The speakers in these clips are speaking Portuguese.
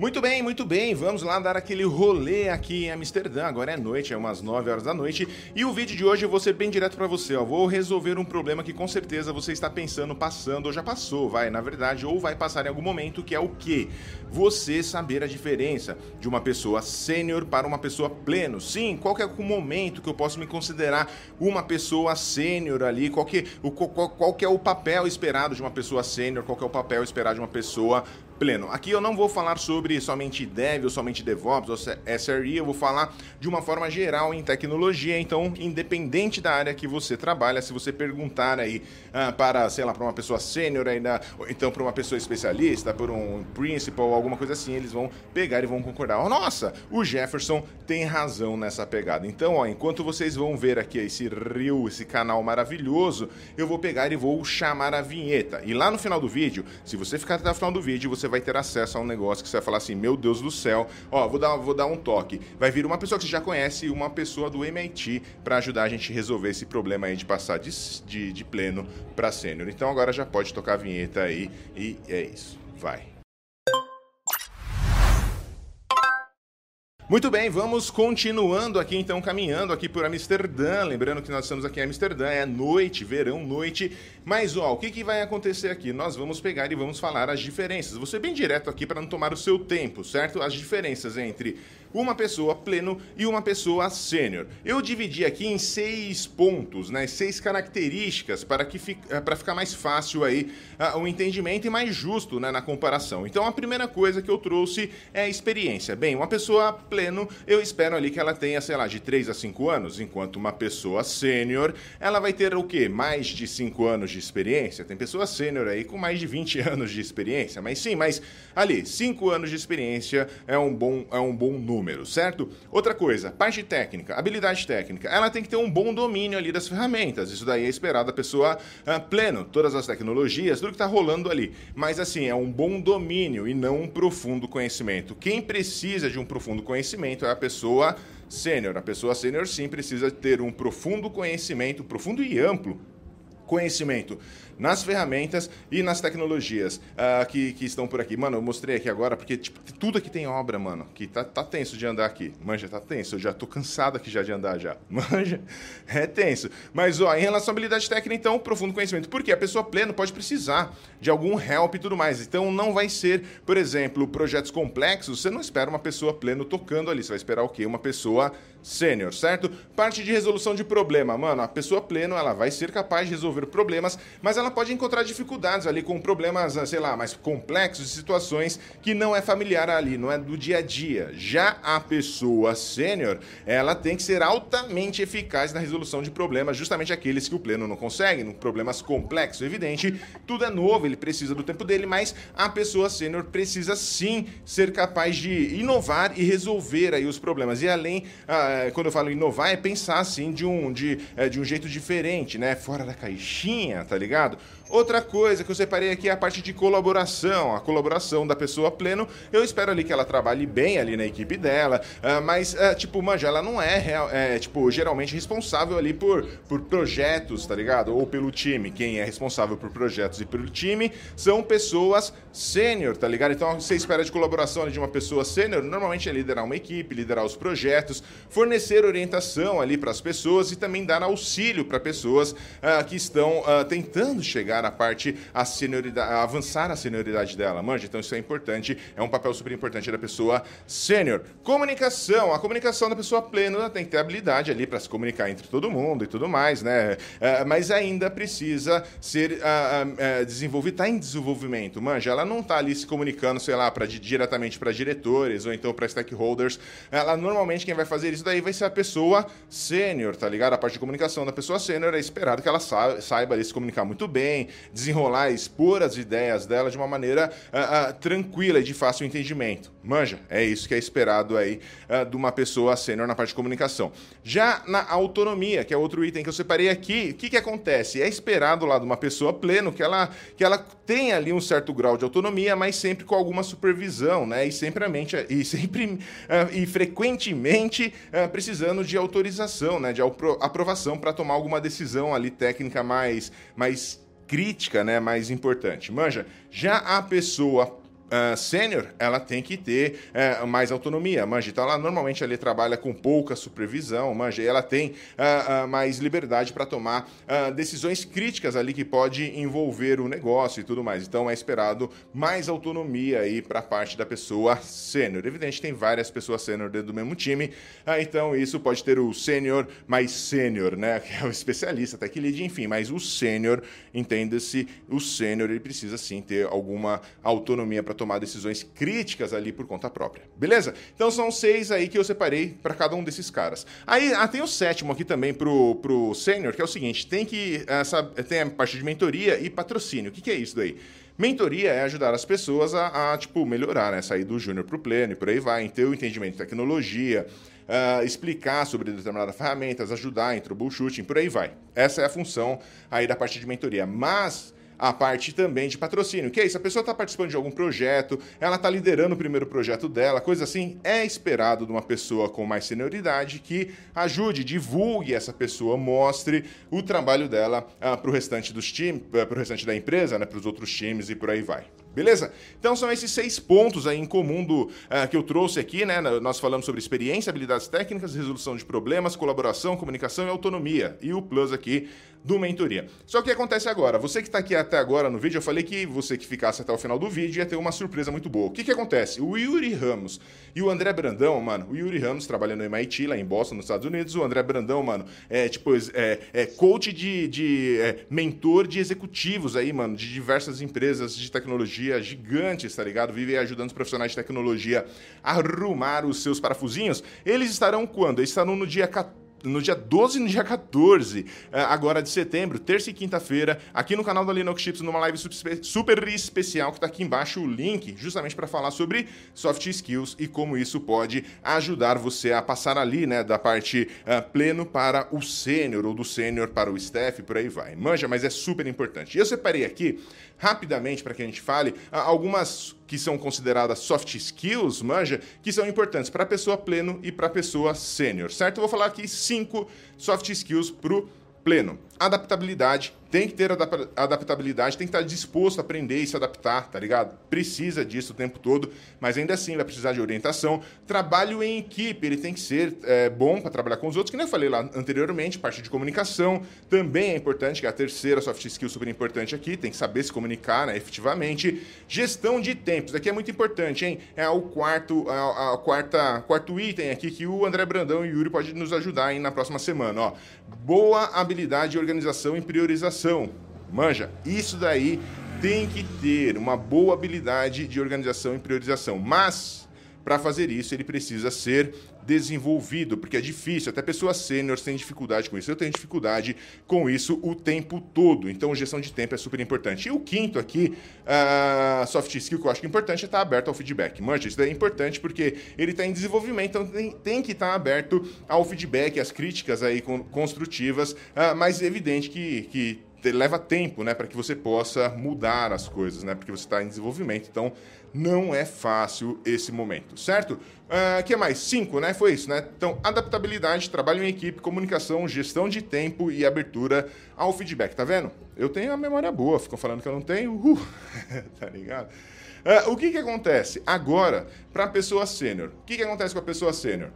Muito bem, muito bem. Vamos lá dar aquele rolê aqui em Amsterdã. Agora é noite, é umas 9 horas da noite. E o vídeo de hoje eu vou ser bem direto para você. Ó. Vou resolver um problema que com certeza você está pensando, passando ou já passou, vai, na verdade, ou vai passar em algum momento, que é o quê? Você saber a diferença de uma pessoa sênior para uma pessoa pleno. Sim, qual que é o momento que eu posso me considerar uma pessoa sênior ali? Qual que, o, qual, qual que é o papel esperado de uma pessoa sênior? Qual que é o papel esperado de uma pessoa pleno. Aqui eu não vou falar sobre somente Dev ou somente DevOps ou SRE, eu vou falar de uma forma geral em tecnologia, então independente da área que você trabalha, se você perguntar aí ah, para, sei lá, para uma pessoa sênior ainda, ou então para uma pessoa especialista, por um principal, alguma coisa assim, eles vão pegar e vão concordar. Oh, nossa, o Jefferson tem razão nessa pegada. Então, ó, enquanto vocês vão ver aqui esse rio, esse canal maravilhoso, eu vou pegar e vou chamar a vinheta. E lá no final do vídeo, se você ficar até o final do vídeo, você vai ter acesso a um negócio que você vai falar assim: meu Deus do céu, ó, vou dar, vou dar um toque. Vai vir uma pessoa que você já conhece e uma pessoa do MIT para ajudar a gente a resolver esse problema aí de passar de, de, de pleno para sênior. Então agora já pode tocar a vinheta aí e é isso. Vai. Muito bem, vamos continuando aqui então, caminhando aqui por Amsterdã. Lembrando que nós estamos aqui em Amsterdã, é noite, verão, noite. Mas ó, o que, que vai acontecer aqui? Nós vamos pegar e vamos falar as diferenças. Vou ser bem direto aqui para não tomar o seu tempo, certo? As diferenças entre uma pessoa pleno e uma pessoa sênior. Eu dividi aqui em seis pontos, né? Seis características para que eh, para ficar mais fácil aí uh, o entendimento e mais justo né, na comparação. Então a primeira coisa que eu trouxe é a experiência. Bem, uma pessoa pleno, eu espero ali que ela tenha, sei lá, de 3 a 5 anos, enquanto uma pessoa sênior, ela vai ter o quê? Mais de 5 anos de experiência. Tem pessoa sênior aí com mais de 20 anos de experiência, mas sim, mas ali, 5 anos de experiência é um bom é um bom número certo? Outra coisa, parte técnica, habilidade técnica, ela tem que ter um bom domínio ali das ferramentas. Isso daí é esperado da pessoa uh, pleno, todas as tecnologias, tudo que está rolando ali. Mas assim, é um bom domínio e não um profundo conhecimento. Quem precisa de um profundo conhecimento é a pessoa sênior. A pessoa sênior sim precisa ter um profundo conhecimento, profundo e amplo conhecimento nas ferramentas e nas tecnologias uh, que, que estão por aqui. Mano, eu mostrei aqui agora, porque tipo, tudo aqui tem obra, mano, que tá, tá tenso de andar aqui. Manja, tá tenso. Eu já tô cansado aqui já de andar já. Manja, é tenso. Mas, ó, em relação à habilidade técnica, então, profundo conhecimento. Porque a pessoa plena pode precisar de algum help e tudo mais. Então, não vai ser, por exemplo, projetos complexos, você não espera uma pessoa pleno tocando ali. Você vai esperar o quê? Uma pessoa sênior, certo? Parte de resolução de problema. Mano, a pessoa pleno, ela vai ser capaz de resolver problemas, mas ela pode encontrar dificuldades ali com problemas, sei lá, mais complexos, situações que não é familiar ali, não é do dia a dia. Já a pessoa sênior, ela tem que ser altamente eficaz na resolução de problemas, justamente aqueles que o pleno não consegue, problemas complexos, evidente, tudo é novo, ele precisa do tempo dele, mas a pessoa sênior precisa sim ser capaz de inovar e resolver aí os problemas. E além, ah, quando eu falo inovar, é pensar assim de um, de, é, de um jeito diferente, né? Fora da caixinha, tá ligado? Outra coisa que eu separei aqui é a parte de colaboração, a colaboração da pessoa pleno. Eu espero ali que ela trabalhe bem ali na equipe dela, uh, mas, uh, tipo, manja, ela não é, real, é, tipo, geralmente responsável ali por, por projetos, tá ligado? Ou pelo time. Quem é responsável por projetos e pelo time são pessoas sênior, tá ligado? Então, você espera de colaboração de uma pessoa sênior, normalmente é liderar uma equipe, liderar os projetos, fornecer orientação ali para as pessoas e também dar auxílio para pessoas uh, que estão tentando chegar chegar parte a senioridade, a avançar a senioridade dela, manja? Então isso é importante, é um papel super importante da pessoa sênior. Comunicação, a comunicação da pessoa plena tem que ter habilidade ali para se comunicar entre todo mundo e tudo mais, né? Uh, mas ainda precisa ser uh, uh, desenvolvida, está em desenvolvimento, manja? Ela não está ali se comunicando, sei lá, pra, diretamente para diretores ou então para stakeholders. Ela normalmente quem vai fazer isso daí vai ser a pessoa sênior, tá ligado? A parte de comunicação da pessoa sênior é esperado que ela saiba, saiba ali se comunicar muito bem, desenrolar, expor as ideias dela de uma maneira uh, uh, tranquila e de fácil entendimento. Manja, é isso que é esperado aí uh, de uma pessoa sênior na parte de comunicação. Já na autonomia, que é outro item que eu separei aqui, o que, que acontece? É esperado lá de uma pessoa pleno que ela, que ela tenha ali um certo grau de autonomia, mas sempre com alguma supervisão, né? E sempre, e, sempre e frequentemente precisando de autorização, né? De aprovação para tomar alguma decisão ali técnica mais, mais crítica, né, mais importante. Manja, já a pessoa uh, sênior, ela tem que ter uh, mais autonomia, manja. Então, ela normalmente ali trabalha com pouca supervisão, manja, e ela tem uh, mais liberdade para tomar decisões críticas ali que pode envolver o negócio e tudo mais. Então, é esperado mais autonomia aí para a parte da pessoa sênior. Evidente, tem várias pessoas sênior dentro do mesmo time, então isso pode ter o sênior mais sênior, né, que é o especialista, até que lead, enfim, mas o sênior, entenda-se, o sênior ele precisa sim ter alguma autonomia para tomar decisões críticas ali por conta própria. Beleza? Então são seis aí que eu separei para cada um desses caras. Aí ah, tem o sétimo aqui também pro, pro sênior, que é o seguinte: tem que. Essa, tem a parte de mentoria e patrocínio. O que, que é isso daí? Mentoria é ajudar as pessoas a, a tipo, melhorar, né? Sair do júnior para o pleno e por aí vai, ter o entendimento de tecnologia, uh, explicar sobre determinadas ferramentas, ajudar em troubleshooting, por aí vai. Essa é a função aí da parte de mentoria. Mas a parte também de patrocínio, que é isso, a pessoa está participando de algum projeto, ela está liderando o primeiro projeto dela, coisa assim, é esperado de uma pessoa com mais senioridade que ajude, divulgue essa pessoa, mostre o trabalho dela uh, para o restante dos times, uh, para o restante da empresa, né, para os outros times e por aí vai. Beleza? Então são esses seis pontos aí em comum do, uh, que eu trouxe aqui, né? Nós falamos sobre experiência, habilidades técnicas, resolução de problemas, colaboração, comunicação e autonomia. E o plus aqui do mentoria. Só que o que acontece agora? Você que está aqui até agora no vídeo, eu falei que você que ficasse até o final do vídeo ia ter uma surpresa muito boa. O que, que acontece? O Yuri Ramos e o André Brandão, mano, o Yuri Ramos trabalhando no MIT, lá em Boston, nos Estados Unidos, o André Brandão, mano, é tipo, é, é coach de, de é, mentor de executivos aí, mano, de diversas empresas de tecnologia gigantes, tá ligado? Vive ajudando os profissionais de tecnologia a arrumar os seus parafusinhos. Eles estarão quando? Eles estarão no dia 14 no dia 12 e no dia 14, eh, agora de setembro, terça e quinta-feira, aqui no canal da Linux Chips, numa live super especial que está aqui embaixo o link, justamente para falar sobre soft skills e como isso pode ajudar você a passar ali, né, da parte uh, pleno para o sênior ou do sênior para o staff, por aí vai. Manja, mas é super importante. E eu separei aqui rapidamente para que a gente fale algumas que são consideradas soft skills, manja, que são importantes para a pessoa pleno e para a pessoa sênior, certo? Eu vou falar aqui cinco soft skills para o pleno. Adaptabilidade, tem que ter adaptabilidade, tem que estar disposto a aprender e se adaptar, tá ligado? Precisa disso o tempo todo, mas ainda assim vai precisar de orientação. Trabalho em equipe, ele tem que ser é, bom para trabalhar com os outros, que nem eu falei lá anteriormente, parte de comunicação também é importante, que é a terceira soft skill super importante aqui, tem que saber se comunicar né, efetivamente. Gestão de tempos, aqui é muito importante, hein? É o quarto, a, a quarta, quarto item aqui que o André Brandão e o Yuri podem nos ajudar hein, na próxima semana, ó. Boa habilidade de organização e priorização. Manja, isso daí tem que ter uma boa habilidade de organização e priorização. Mas, para fazer isso, ele precisa ser desenvolvido, porque é difícil, até pessoas sêniores têm dificuldade com isso. Eu tenho dificuldade com isso o tempo todo. Então, gestão de tempo é super importante. E o quinto aqui, uh, soft skill, que eu acho que é importante, é estar aberto ao feedback. Manja, isso daí é importante porque ele está em desenvolvimento, então tem, tem que estar aberto ao feedback, às críticas aí construtivas, uh, mas é evidente que, que leva tempo, né, para que você possa mudar as coisas, né, porque você está em desenvolvimento. Então, não é fácil esse momento, certo? O uh, ah, que mais? Cinco, né? Foi isso, né? Então, adaptabilidade, trabalho em equipe, comunicação, gestão de tempo e abertura ao feedback. Tá vendo? Eu tenho a memória boa, ficam falando que eu não tenho. Uh, tá ligado? Uh, o que que acontece? Agora, para a pessoa sênior, o que que acontece com a pessoa sênior?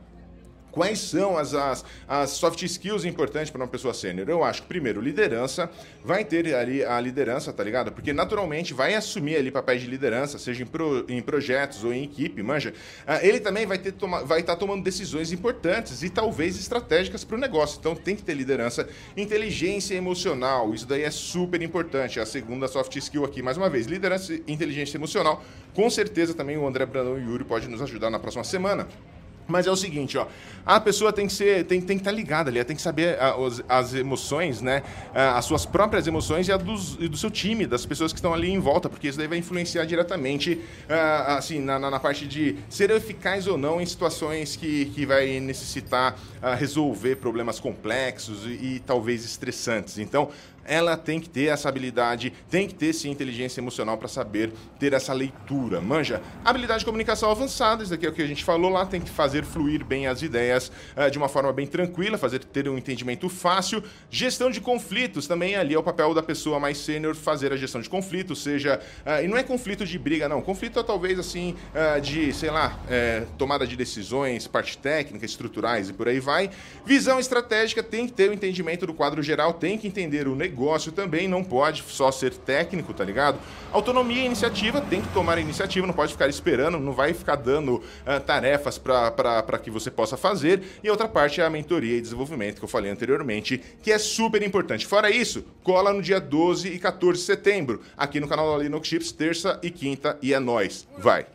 Quais são as, as, as soft skills importantes para uma pessoa sênior? Eu acho que, primeiro, liderança. Vai ter ali a liderança, tá ligado? Porque naturalmente vai assumir ali papéis de liderança, seja em, pro, em projetos ou em equipe, manja. Ah, ele também vai estar vai tá tomando decisões importantes e talvez estratégicas para o negócio. Então tem que ter liderança. Inteligência emocional, isso daí é super importante. É a segunda soft skill aqui, mais uma vez. Liderança inteligência emocional. Com certeza também o André Brandão e o Yuri podem nos ajudar na próxima semana. Mas é o seguinte, ó, a pessoa tem que ser, tem, tem que estar tá ligada ali, tem que saber a, as, as, emoções, né, as suas próprias emoções e a dos, e do seu time, das pessoas que estão ali em volta, porque isso daí vai influenciar diretamente, uh, assim, na, na, parte de ser eficaz ou não em situações que, que vai necessitar resolver problemas complexos e, e talvez estressantes. Então, ela tem que ter essa habilidade, tem que ter sim inteligência emocional para saber ter essa leitura. Manja, habilidade de comunicação avançada, isso aqui é o que a gente falou lá, tem que fazer fluir bem as ideias uh, de uma forma bem tranquila, fazer ter um entendimento fácil. Gestão de conflitos, também ali é o papel da pessoa mais sênior fazer a gestão de conflitos, seja, uh, e não é conflito de briga, não, conflito é talvez assim uh, de, sei lá, é, tomada de decisões, parte técnica, estruturais e por aí vai. Visão estratégica tem que ter o entendimento do quadro geral, tem que entender o negócio também, não pode só ser técnico, tá ligado? Autonomia e iniciativa, tem que tomar iniciativa, não pode ficar esperando, não vai ficar dando tarefas para que você possa fazer. E outra parte é a mentoria e desenvolvimento que eu falei anteriormente, que é super importante. Fora isso, cola no dia 12 e 14 de setembro, aqui no canal da Linux Chips, terça e quinta, e é nós. Vai!